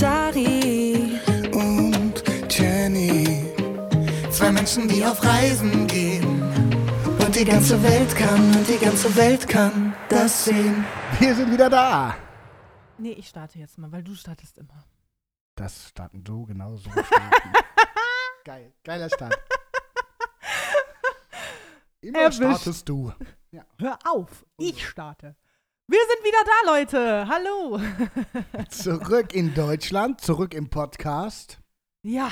Dari und Jenny. Zwei Menschen, die auf Reisen gehen. Und die ganze Welt kann, und die ganze Welt kann das sehen. Wir sind wieder da. Nee, ich starte jetzt mal, weil du startest immer. Das starten du genauso. Starten. Geil, geiler Start. Immer Erwischt. startest du. Hör auf, ich starte. Wir sind wieder da, Leute. Hallo. Zurück in Deutschland, zurück im Podcast. Ja,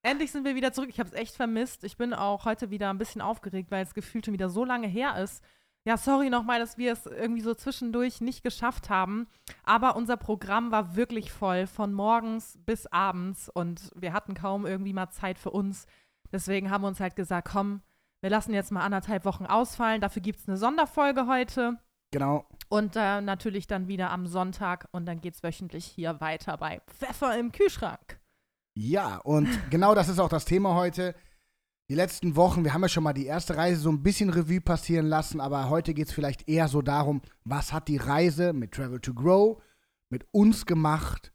endlich sind wir wieder zurück. Ich habe es echt vermisst. Ich bin auch heute wieder ein bisschen aufgeregt, weil es gefühlt schon wieder so lange her ist. Ja, sorry nochmal, dass wir es irgendwie so zwischendurch nicht geschafft haben. Aber unser Programm war wirklich voll, von morgens bis abends. Und wir hatten kaum irgendwie mal Zeit für uns. Deswegen haben wir uns halt gesagt, komm, wir lassen jetzt mal anderthalb Wochen ausfallen. Dafür gibt es eine Sonderfolge heute. Genau. Und äh, natürlich dann wieder am Sonntag. Und dann geht es wöchentlich hier weiter bei Pfeffer im Kühlschrank. Ja, und genau das ist auch das Thema heute. Die letzten Wochen, wir haben ja schon mal die erste Reise so ein bisschen Revue passieren lassen, aber heute geht es vielleicht eher so darum, was hat die Reise mit Travel to Grow mit uns gemacht?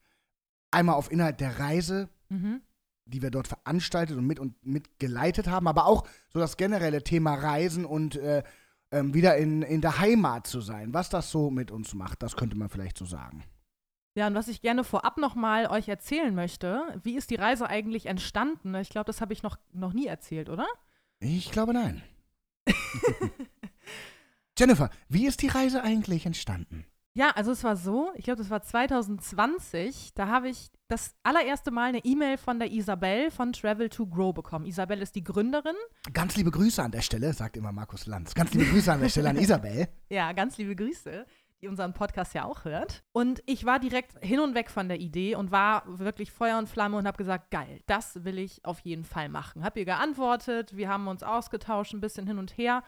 Einmal auf Inhalt der Reise, Mhm. die wir dort veranstaltet und mit und mitgeleitet haben, aber auch so das generelle Thema Reisen und äh, ähm, wieder in, in der Heimat zu sein. Was das so mit uns macht, das könnte man vielleicht so sagen. Ja, und was ich gerne vorab nochmal euch erzählen möchte, wie ist die Reise eigentlich entstanden? Ich glaube, das habe ich noch, noch nie erzählt, oder? Ich glaube nein. Jennifer, wie ist die Reise eigentlich entstanden? Ja, also es war so, ich glaube, das war 2020, da habe ich das allererste Mal eine E-Mail von der Isabel von Travel to Grow bekommen. Isabel ist die Gründerin. Ganz liebe Grüße an der Stelle, sagt immer Markus Lanz. Ganz liebe Grüße an der Stelle an Isabel. Ja, ganz liebe Grüße, die unseren Podcast ja auch hört. Und ich war direkt hin und weg von der Idee und war wirklich Feuer und Flamme und habe gesagt, geil, das will ich auf jeden Fall machen. Hab ihr geantwortet, wir haben uns ausgetauscht, ein bisschen hin und her.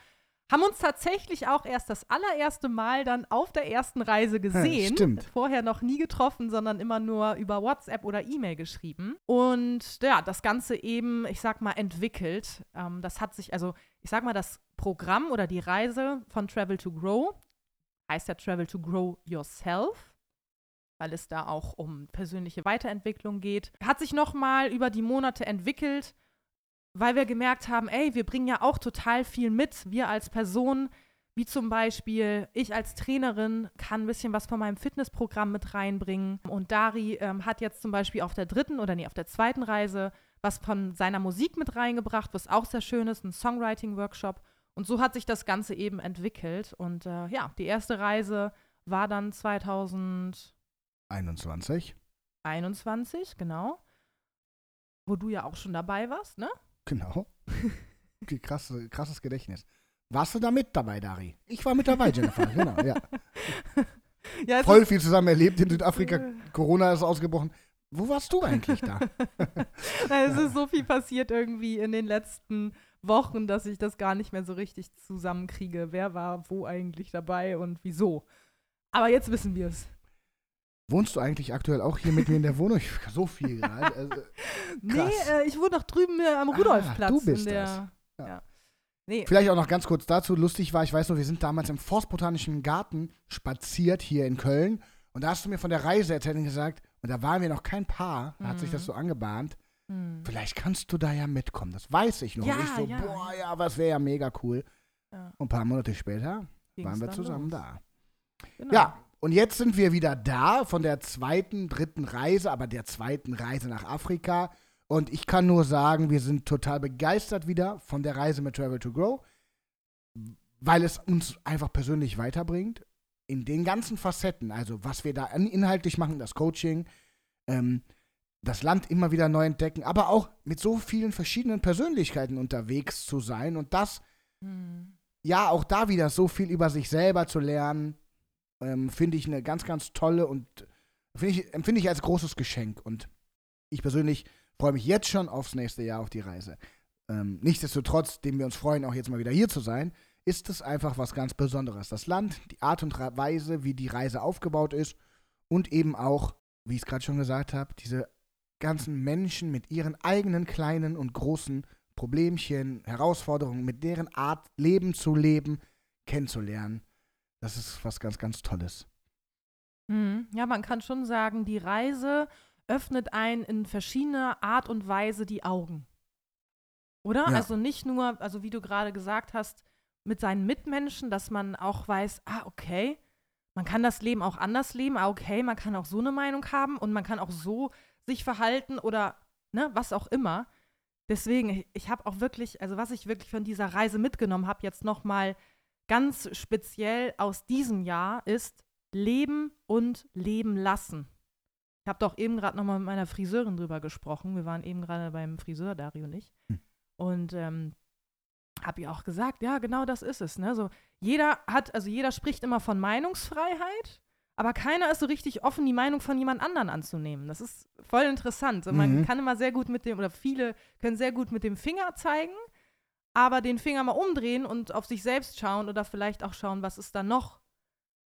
Haben uns tatsächlich auch erst das allererste Mal dann auf der ersten Reise gesehen. stimmt. Vorher noch nie getroffen, sondern immer nur über WhatsApp oder E-Mail geschrieben. Und ja, das Ganze eben, ich sag mal, entwickelt. Ähm, das hat sich, also ich sag mal, das Programm oder die Reise von Travel to Grow heißt ja Travel to Grow Yourself, weil es da auch um persönliche Weiterentwicklung geht. Hat sich nochmal über die Monate entwickelt, weil wir gemerkt haben, ey, wir bringen ja auch total viel mit, wir als Person, wie zum Beispiel ich als Trainerin kann ein bisschen was von meinem Fitnessprogramm mit reinbringen. Und Dari ähm, hat jetzt zum Beispiel auf der dritten oder nee, auf der zweiten Reise was von seiner Musik mit reingebracht, was auch sehr schön ist, ein Songwriting-Workshop. Und so hat sich das Ganze eben entwickelt. Und äh, ja, die erste Reise war dann 2021, 21. genau. Wo du ja auch schon dabei warst, ne? Genau. Okay, krasse, krasses Gedächtnis. Warst du da mit dabei, Dari? Ich war mit dabei, Jennifer. genau, ja. Ja, Voll viel zusammen erlebt in Südafrika. Corona ist ausgebrochen. Wo warst du eigentlich da? Na, es ist so viel passiert irgendwie in den letzten Wochen, dass ich das gar nicht mehr so richtig zusammenkriege. Wer war wo eigentlich dabei und wieso? Aber jetzt wissen wir es. Wohnst du eigentlich aktuell auch hier mit mir in der Wohnung? Ich, so viel gerade. Also, Nee, äh, ich wohne noch drüben äh, am Rudolfplatz. du bist in der, das. Ja. Ja. Nee, Vielleicht auch noch ganz kurz dazu. Lustig war, ich weiß noch, wir sind damals im Forstbotanischen Garten spaziert hier in Köln. Und da hast du mir von der Reise erzählt und gesagt, und da waren wir noch kein Paar, da hat sich Mhm. das so angebahnt. hm. Vielleicht kannst du da ja mitkommen. Das weiß ich noch. Ja, und ich so, ja. boah, ja, es wäre ja mega cool. Ja. Und ein paar Monate später Ging's waren wir zusammen los. da. Genau. Ja, und jetzt sind wir wieder da von der zweiten, dritten Reise, aber der zweiten Reise nach Afrika. Und ich kann nur sagen, wir sind total begeistert wieder von der Reise mit Travel to Grow, weil es uns einfach persönlich weiterbringt. In den ganzen Facetten, also was wir da inhaltlich machen, das Coaching, ähm, das Land immer wieder neu entdecken, aber auch mit so vielen verschiedenen Persönlichkeiten unterwegs zu sein und das Hm. ja, auch da wieder so viel über sich selber zu lernen, ähm, finde ich eine ganz, ganz tolle und ich, empfinde ich als großes Geschenk. Und ich persönlich freue mich jetzt schon aufs nächste Jahr auf die Reise. Ähm, nichtsdestotrotz, dem wir uns freuen, auch jetzt mal wieder hier zu sein, ist es einfach was ganz Besonderes. Das Land, die Art und Weise, wie die Reise aufgebaut ist und eben auch, wie ich es gerade schon gesagt habe, diese ganzen Menschen mit ihren eigenen kleinen und großen Problemchen, Herausforderungen, mit deren Art Leben zu leben, kennenzulernen. Das ist was ganz, ganz Tolles. Hm. Ja, man kann schon sagen, die Reise öffnet einen in verschiedener Art und Weise die Augen. Oder? Ja. Also nicht nur, also wie du gerade gesagt hast, mit seinen Mitmenschen, dass man auch weiß, ah, okay, man kann das Leben auch anders leben, ah, okay, man kann auch so eine Meinung haben und man kann auch so sich verhalten oder ne, was auch immer. Deswegen, ich, ich habe auch wirklich, also was ich wirklich von dieser Reise mitgenommen habe, jetzt nochmal ganz speziell aus diesem Jahr, ist Leben und Leben lassen. Ich habe doch eben gerade nochmal mit meiner Friseurin drüber gesprochen. Wir waren eben gerade beim Friseur, Dario und ich. Hm. Und ähm, habe ihr auch gesagt, ja, genau das ist es. Ne? So, jeder hat, also jeder spricht immer von Meinungsfreiheit, aber keiner ist so richtig offen, die Meinung von jemand anderen anzunehmen. Das ist voll interessant. So, man Mhm. kann immer sehr gut mit dem, oder viele können sehr gut mit dem Finger zeigen, aber den Finger mal umdrehen und auf sich selbst schauen oder vielleicht auch schauen, was ist da noch.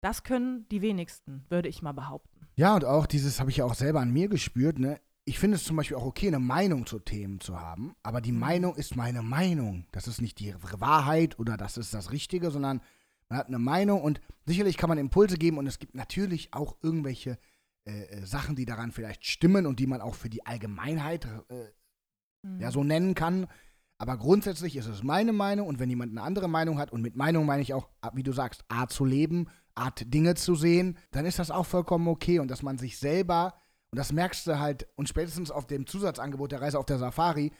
Das können die wenigsten, würde ich mal behaupten. Ja, und auch dieses habe ich ja auch selber an mir gespürt, ne? Ich finde es zum Beispiel auch okay, eine Meinung zu Themen zu haben, aber die Mhm. Meinung ist meine Meinung. Das ist nicht die Wahrheit oder das ist das Richtige, sondern man hat eine Meinung und sicherlich kann man Impulse geben und es gibt natürlich auch irgendwelche äh, äh, Sachen, die daran vielleicht stimmen und die man auch für die Allgemeinheit äh, Mhm. ja, so nennen kann. Aber grundsätzlich ist es meine Meinung und wenn jemand eine andere Meinung hat, und mit Meinung meine ich auch, wie du sagst, Art zu leben, Art Dinge zu sehen, dann ist das auch vollkommen okay und dass man sich selber, und das merkst du halt, und spätestens auf dem Zusatzangebot der Reise auf der Safari,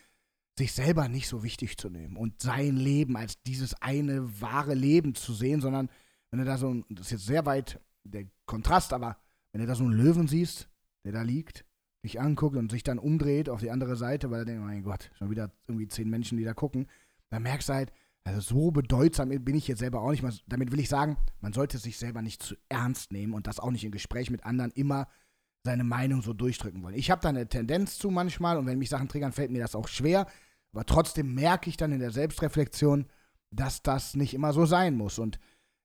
sich selber nicht so wichtig zu nehmen und sein Leben als dieses eine wahre Leben zu sehen, sondern wenn du da so, ein, das ist jetzt sehr weit der Kontrast, aber wenn du da so einen Löwen siehst, der da liegt, dich anguckt und sich dann umdreht auf die andere Seite, weil er denkt, mein Gott, schon wieder irgendwie zehn Menschen, die da gucken, dann merkst du halt, also so bedeutsam bin ich jetzt selber auch nicht mal. Damit will ich sagen, man sollte sich selber nicht zu ernst nehmen und das auch nicht im Gespräch mit anderen immer seine Meinung so durchdrücken wollen. Ich habe da eine Tendenz zu manchmal und wenn mich Sachen triggern, fällt mir das auch schwer, aber trotzdem merke ich dann in der Selbstreflexion, dass das nicht immer so sein muss und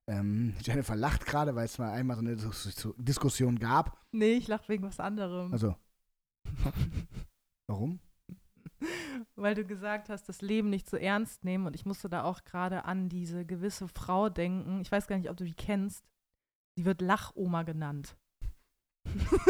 ähm, Jennifer lacht gerade, weil es mal einmal so eine Dis- Diskussion gab. Nee, ich lache wegen was anderem. Also, warum? Weil du gesagt hast, das Leben nicht zu ernst nehmen. Und ich musste da auch gerade an diese gewisse Frau denken. Ich weiß gar nicht, ob du die kennst. Die wird Lachoma genannt.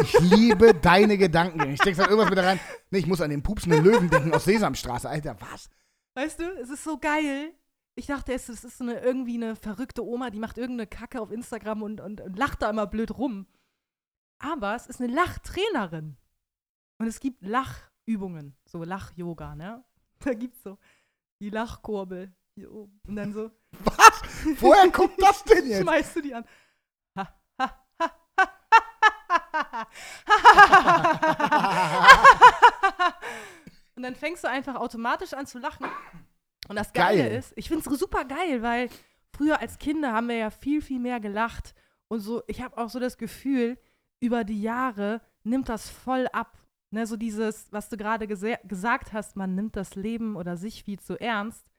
Ich liebe deine Gedanken. Ich denke irgendwas mit rein. Nee, ich muss an den pupsenden Löwen denken aus Sesamstraße. Alter, was? Weißt du, es ist so geil. Ich dachte, es es ist so eine, irgendwie eine verrückte Oma, die macht irgendeine Kacke auf Instagram und, und, und lacht da immer blöd rum. Aber es ist eine Lachtrainerin. Und es gibt Lachübungen, so Lach-Yoga, ne? Da gibt's so die Lachkurbel hier oben. Und dann so Was? Woher kommt das denn jetzt? schmeißt du die an. Und dann fängst du einfach automatisch an zu lachen. Und das Geile Geil. ist, ich finde es super geil, weil früher als Kinder haben wir ja viel, viel mehr gelacht. Und so, ich habe auch so das Gefühl, über die Jahre nimmt das voll ab. Ne, so dieses, was du gerade gesagt hast, man nimmt das Leben oder sich viel zu ernst.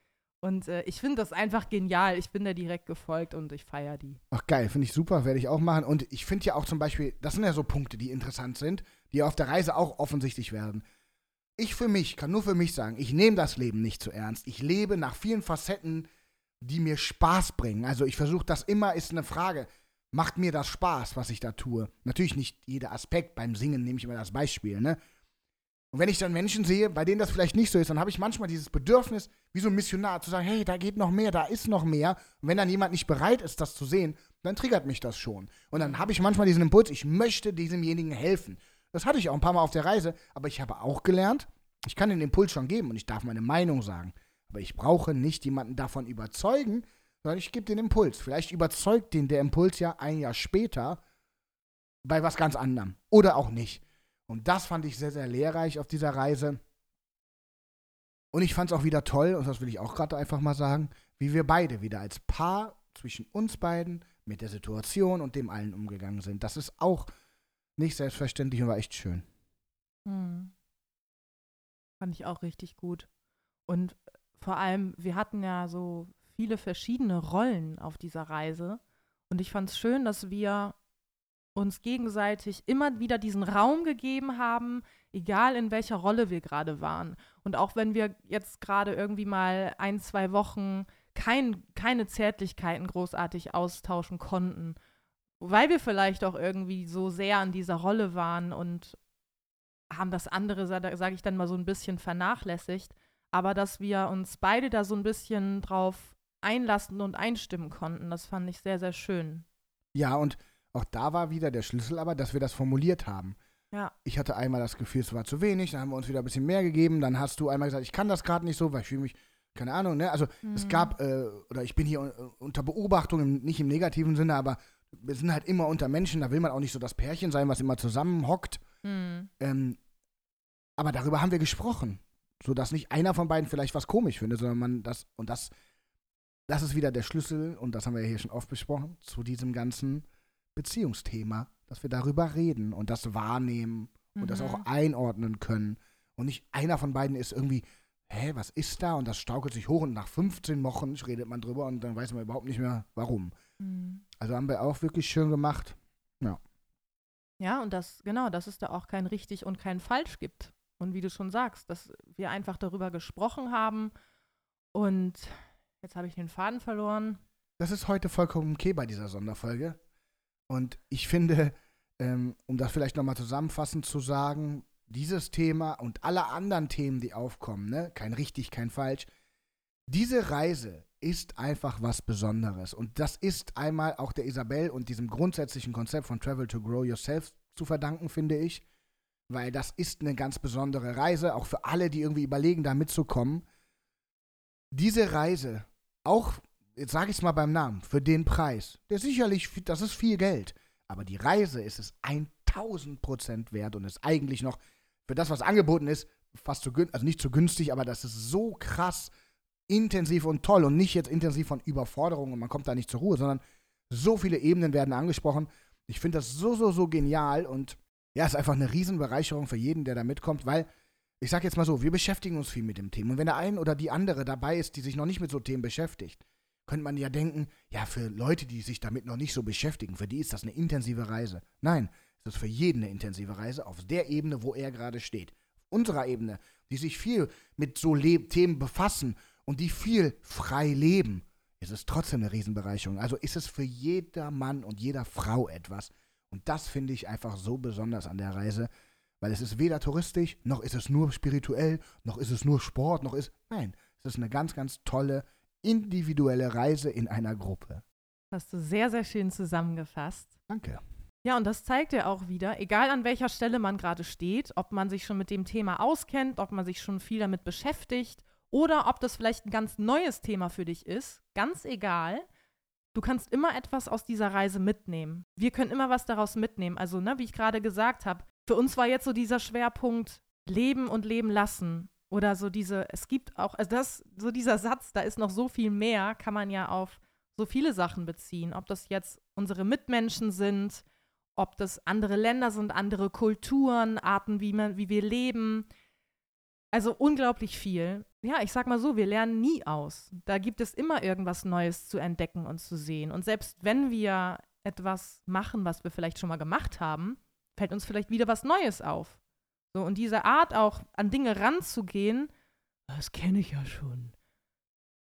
Und äh, ich finde das einfach genial. Ich bin da direkt gefolgt und ich feiere die. Ach geil, finde ich super, werde ich auch machen. Und ich finde ja auch zum Beispiel, das sind ja so Punkte, die interessant sind, die auf der Reise auch offensichtlich werden. Ich für mich kann nur für mich sagen, ich nehme das Leben nicht zu ernst. Ich lebe nach vielen Facetten, die mir Spaß bringen. Also ich versuche das immer, ist eine Frage. Macht mir das Spaß, was ich da tue? Natürlich nicht jeder Aspekt. Beim Singen nehme ich immer das Beispiel, ne? Und wenn ich dann Menschen sehe, bei denen das vielleicht nicht so ist, dann habe ich manchmal dieses Bedürfnis, wie so ein Missionar, zu sagen, hey, da geht noch mehr, da ist noch mehr. Und wenn dann jemand nicht bereit ist, das zu sehen, dann triggert mich das schon. Und dann habe ich manchmal diesen Impuls, ich möchte diesemjenigen helfen. Das hatte ich auch ein paar Mal auf der Reise, aber ich habe auch gelernt, ich kann den Impuls schon geben und ich darf meine Meinung sagen. Aber ich brauche nicht jemanden davon überzeugen, sondern ich gebe den Impuls. Vielleicht überzeugt den der Impuls ja ein Jahr später bei was ganz anderem. Oder auch nicht. Und das fand ich sehr, sehr lehrreich auf dieser Reise. Und ich fand es auch wieder toll, und das will ich auch gerade einfach mal sagen, wie wir beide wieder als Paar zwischen uns beiden mit der Situation und dem allen umgegangen sind. Das ist auch nicht selbstverständlich und war echt schön. Hm. Fand ich auch richtig gut. Und vor allem, wir hatten ja so viele verschiedene Rollen auf dieser Reise. Und ich fand es schön, dass wir uns gegenseitig immer wieder diesen Raum gegeben haben, egal in welcher Rolle wir gerade waren. Und auch wenn wir jetzt gerade irgendwie mal ein, zwei Wochen kein, keine Zärtlichkeiten großartig austauschen konnten, weil wir vielleicht auch irgendwie so sehr an dieser Rolle waren und haben das andere, sage ich dann mal so ein bisschen vernachlässigt, aber dass wir uns beide da so ein bisschen drauf einlassen und einstimmen konnten, das fand ich sehr, sehr schön. Ja, und auch da war wieder der Schlüssel aber, dass wir das formuliert haben. Ja. Ich hatte einmal das Gefühl, es war zu wenig, dann haben wir uns wieder ein bisschen mehr gegeben, dann hast du einmal gesagt, ich kann das gerade nicht so, weil ich fühle mich, keine Ahnung, ne? Also Mhm. es gab, äh, oder ich bin hier äh, unter Beobachtung, im, nicht im negativen Sinne, aber wir sind halt immer unter Menschen, da will man auch nicht so das Pärchen sein, was immer zusammenhockt. Mhm. Ähm, aber darüber haben wir gesprochen, sodass nicht einer von beiden vielleicht was komisch findet, sondern man das, und das, das ist wieder der Schlüssel, und das haben wir ja hier schon oft besprochen, zu diesem ganzen Beziehungsthema, dass wir darüber reden und das wahrnehmen und das auch Mhm. einordnen können. Und nicht einer von beiden ist irgendwie, hä, was ist da? Und das staukelt sich hoch und nach 15 Wochen redet man drüber und dann weiß man überhaupt nicht mehr, warum. Mhm. Also haben wir auch wirklich schön gemacht. Ja, und das, genau, dass es da auch kein richtig und kein falsch gibt. Und wie du schon sagst, dass wir einfach darüber gesprochen haben und jetzt habe ich den Faden verloren. Das ist heute vollkommen okay bei dieser Sonderfolge. Und ich finde, ähm, um das vielleicht nochmal zusammenfassend zu sagen, dieses Thema und alle anderen Themen, die aufkommen, ne, kein richtig, kein falsch, diese Reise ist einfach was Besonderes. Und das ist einmal auch der Isabel und diesem grundsätzlichen Konzept von Travel to Grow Yourself zu verdanken, finde ich. Weil das ist eine ganz besondere Reise, auch für alle, die irgendwie überlegen, da mitzukommen. Diese Reise, auch, jetzt sage ich es mal beim Namen, für den Preis, der sicherlich, das ist viel Geld, aber die Reise ist es 1000 Prozent wert und ist eigentlich noch für das, was angeboten ist, fast zu günstig, also nicht zu günstig, aber das ist so krass intensiv und toll und nicht jetzt intensiv von Überforderung und man kommt da nicht zur Ruhe, sondern so viele Ebenen werden angesprochen. Ich finde das so, so, so genial und ja, ist einfach eine Riesenbereicherung für jeden, der da mitkommt, weil ich sag jetzt mal so, wir beschäftigen uns viel mit dem Thema. Und wenn der ein oder die andere dabei ist, die sich noch nicht mit so Themen beschäftigt, könnte man ja denken, ja, für Leute, die sich damit noch nicht so beschäftigen, für die ist das eine intensive Reise. Nein, es ist für jeden eine intensive Reise auf der Ebene, wo er gerade steht. Auf unserer Ebene, die sich viel mit so Le Themen befassen und die viel frei leben, ist es trotzdem eine Riesenbereicherung. Also ist es für jeder Mann und jeder Frau etwas. Und das finde ich einfach so besonders an der Reise, weil es ist weder touristisch, noch ist es nur spirituell, noch ist es nur Sport, noch ist. Nein, es ist eine ganz, ganz tolle, individuelle Reise in einer Gruppe. Hast du sehr, sehr schön zusammengefasst. Danke. Ja, und das zeigt ja auch wieder, egal an welcher Stelle man gerade steht, ob man sich schon mit dem Thema auskennt, ob man sich schon viel damit beschäftigt oder ob das vielleicht ein ganz neues Thema für dich ist, ganz egal. Du kannst immer etwas aus dieser Reise mitnehmen. Wir können immer was daraus mitnehmen. Also, ne, wie ich gerade gesagt habe, für uns war jetzt so dieser Schwerpunkt Leben und Leben lassen. Oder so diese, es gibt auch, also das, so dieser Satz, da ist noch so viel mehr, kann man ja auf so viele Sachen beziehen. Ob das jetzt unsere Mitmenschen sind, ob das andere Länder sind, andere Kulturen, Arten, wie, man, wie wir leben. Also unglaublich viel. Ja, ich sag mal so, wir lernen nie aus. Da gibt es immer irgendwas Neues zu entdecken und zu sehen. Und selbst wenn wir etwas machen, was wir vielleicht schon mal gemacht haben, fällt uns vielleicht wieder was Neues auf. So, und diese Art auch an Dinge ranzugehen, das kenne ich ja schon.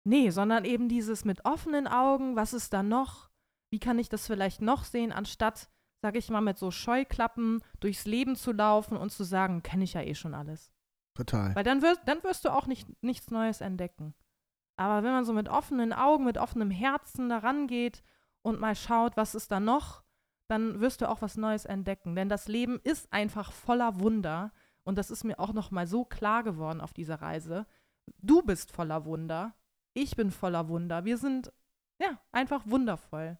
Nee, sondern eben dieses mit offenen Augen, was ist da noch? Wie kann ich das vielleicht noch sehen, anstatt, sag ich mal, mit so Scheuklappen durchs Leben zu laufen und zu sagen, kenne ich ja eh schon alles. Total. Weil dann wirst, dann wirst du auch nicht, nichts Neues entdecken. Aber wenn man so mit offenen Augen, mit offenem Herzen da rangeht und mal schaut, was ist da noch, dann wirst du auch was Neues entdecken. Denn das Leben ist einfach voller Wunder. Und das ist mir auch noch mal so klar geworden auf dieser Reise. Du bist voller Wunder. Ich bin voller Wunder. Wir sind, ja, einfach wundervoll.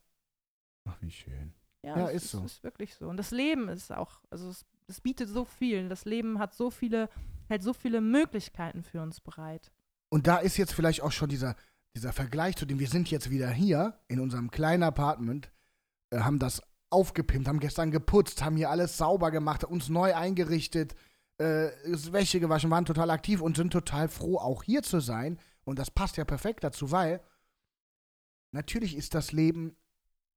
Ach, wie schön. Ja, Ja, es ist so. ist wirklich so. Und das Leben ist auch, also es, es bietet so viel. Das Leben hat so viele, hält so viele Möglichkeiten für uns bereit. Und da ist jetzt vielleicht auch schon dieser, dieser Vergleich zu dem, wir sind jetzt wieder hier in unserem kleinen Apartment, äh, haben das aufgepimpt, haben gestern geputzt, haben hier alles sauber gemacht, uns neu eingerichtet, äh, Wäsche gewaschen, waren total aktiv und sind total froh, auch hier zu sein. Und das passt ja perfekt dazu, weil natürlich ist das Leben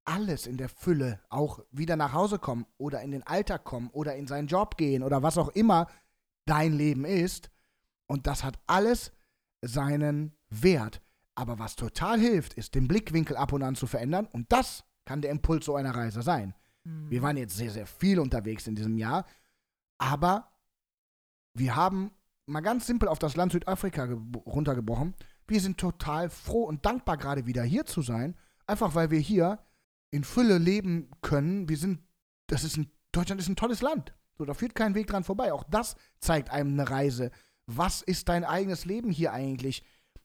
alles in der Fülle, auch wieder nach Hause kommen oder in den Alltag kommen oder in seinen Job gehen oder was auch immer dein Leben ist. Und das hat alles seinen Wert. Aber was total hilft, ist den Blickwinkel ab und an zu verändern. Und das kann der Impuls so einer Reise sein. Hm. Wir waren jetzt sehr, sehr viel unterwegs in diesem Jahr. Aber wir haben mal ganz simpel auf das Land Südafrika runtergebrochen. Wir sind total froh und dankbar, gerade wieder hier zu sein. Einfach weil wir hier in Fülle leben können. Wir sind, das ist ein, Deutschland ist ein tolles Land. So, da führt kein Weg dran vorbei. Auch das zeigt einem eine Reise. Was ist dein eigenes Leben hier eigentlich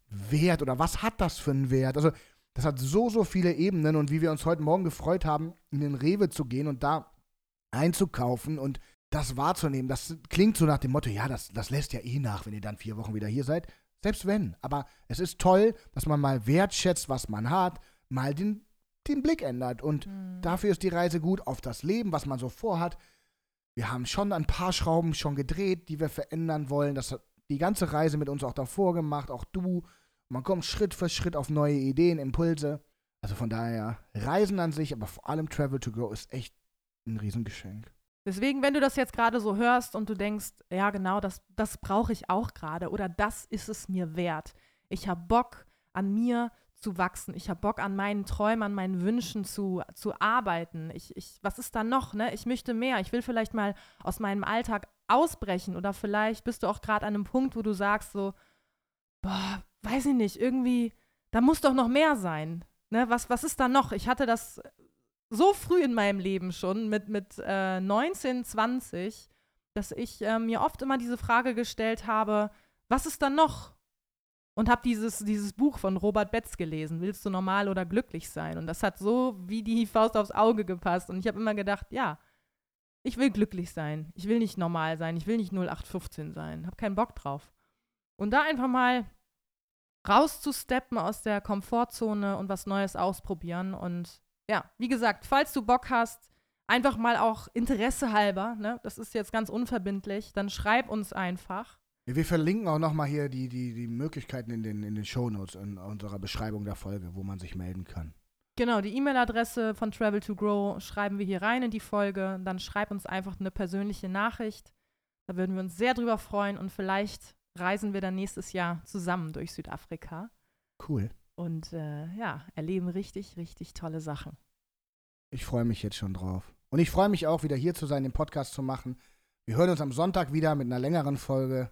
wert oder was hat das für einen Wert? Also, das hat so, so viele Ebenen und wie wir uns heute Morgen gefreut haben, in den Rewe zu gehen und da einzukaufen und das wahrzunehmen, das klingt so nach dem Motto, ja, das, das lässt ja eh nach, wenn ihr dann vier Wochen wieder hier seid. Selbst wenn. Aber es ist toll, dass man mal wertschätzt, was man hat, mal den, den Blick ändert. Und mhm. dafür ist die Reise gut auf das Leben, was man so vorhat. Wir haben schon ein paar Schrauben schon gedreht, die wir verändern wollen. Das hat die ganze Reise mit uns auch davor gemacht, auch du. Man kommt Schritt für Schritt auf neue Ideen, Impulse. Also von daher, Reisen an sich, aber vor allem Travel to Go ist echt ein Riesengeschenk. Deswegen, wenn du das jetzt gerade so hörst und du denkst, ja genau, das, das brauche ich auch gerade oder das ist es mir wert. Ich habe Bock an mir zu wachsen. Ich habe Bock an meinen Träumen, an meinen Wünschen zu, zu arbeiten. Ich, ich, was ist da noch? Ne? Ich möchte mehr. Ich will vielleicht mal aus meinem Alltag ausbrechen oder vielleicht bist du auch gerade an einem Punkt, wo du sagst so, boah, weiß ich nicht, irgendwie, da muss doch noch mehr sein. Ne? Was, was ist da noch? Ich hatte das so früh in meinem Leben schon, mit, mit äh, 19, 20, dass ich äh, mir oft immer diese Frage gestellt habe, was ist dann noch? Und habe dieses, dieses Buch von Robert Betz gelesen, Willst du normal oder glücklich sein? Und das hat so wie die Faust aufs Auge gepasst. Und ich habe immer gedacht, ja, ich will glücklich sein. Ich will nicht normal sein. Ich will nicht 0815 sein. Habe keinen Bock drauf. Und da einfach mal rauszusteppen aus der Komfortzone und was Neues ausprobieren und ja, wie gesagt, falls du Bock hast, einfach mal auch Interesse halber, ne, das ist jetzt ganz unverbindlich, dann schreib uns einfach. Wir verlinken auch nochmal hier die, die, die Möglichkeiten in den, in den Shownotes, in unserer Beschreibung der Folge, wo man sich melden kann. Genau, die E-Mail-Adresse von Travel to Grow schreiben wir hier rein in die Folge. Dann schreib uns einfach eine persönliche Nachricht. Da würden wir uns sehr drüber freuen und vielleicht reisen wir dann nächstes Jahr zusammen durch Südafrika. Cool und äh, ja, erleben richtig, richtig tolle Sachen. Ich freue mich jetzt schon drauf. Und ich freue mich auch, wieder hier zu sein, den Podcast zu machen. Wir hören uns am Sonntag wieder mit einer längeren Folge.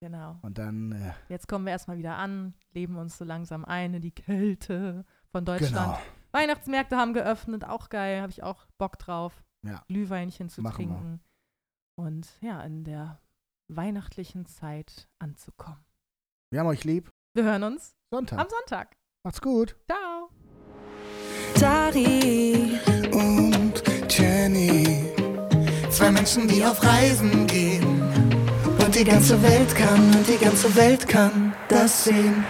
Genau. Und dann. Äh, jetzt kommen wir erstmal wieder an, leben uns so langsam ein in die Kälte von Deutschland. Genau. Weihnachtsmärkte haben geöffnet, auch geil, habe ich auch Bock drauf. Ja. Glühweinchen zu Machen trinken. Wir. Und ja, in der weihnachtlichen Zeit anzukommen. Wir haben euch lieb. Wir hören uns Sonntag. Am Sonntag. Macht's gut. Ciao. Dari und Jenny. Zwei Menschen, die auf Reisen gehen. Und die ganze Welt kann, und die ganze Welt kann das sehen.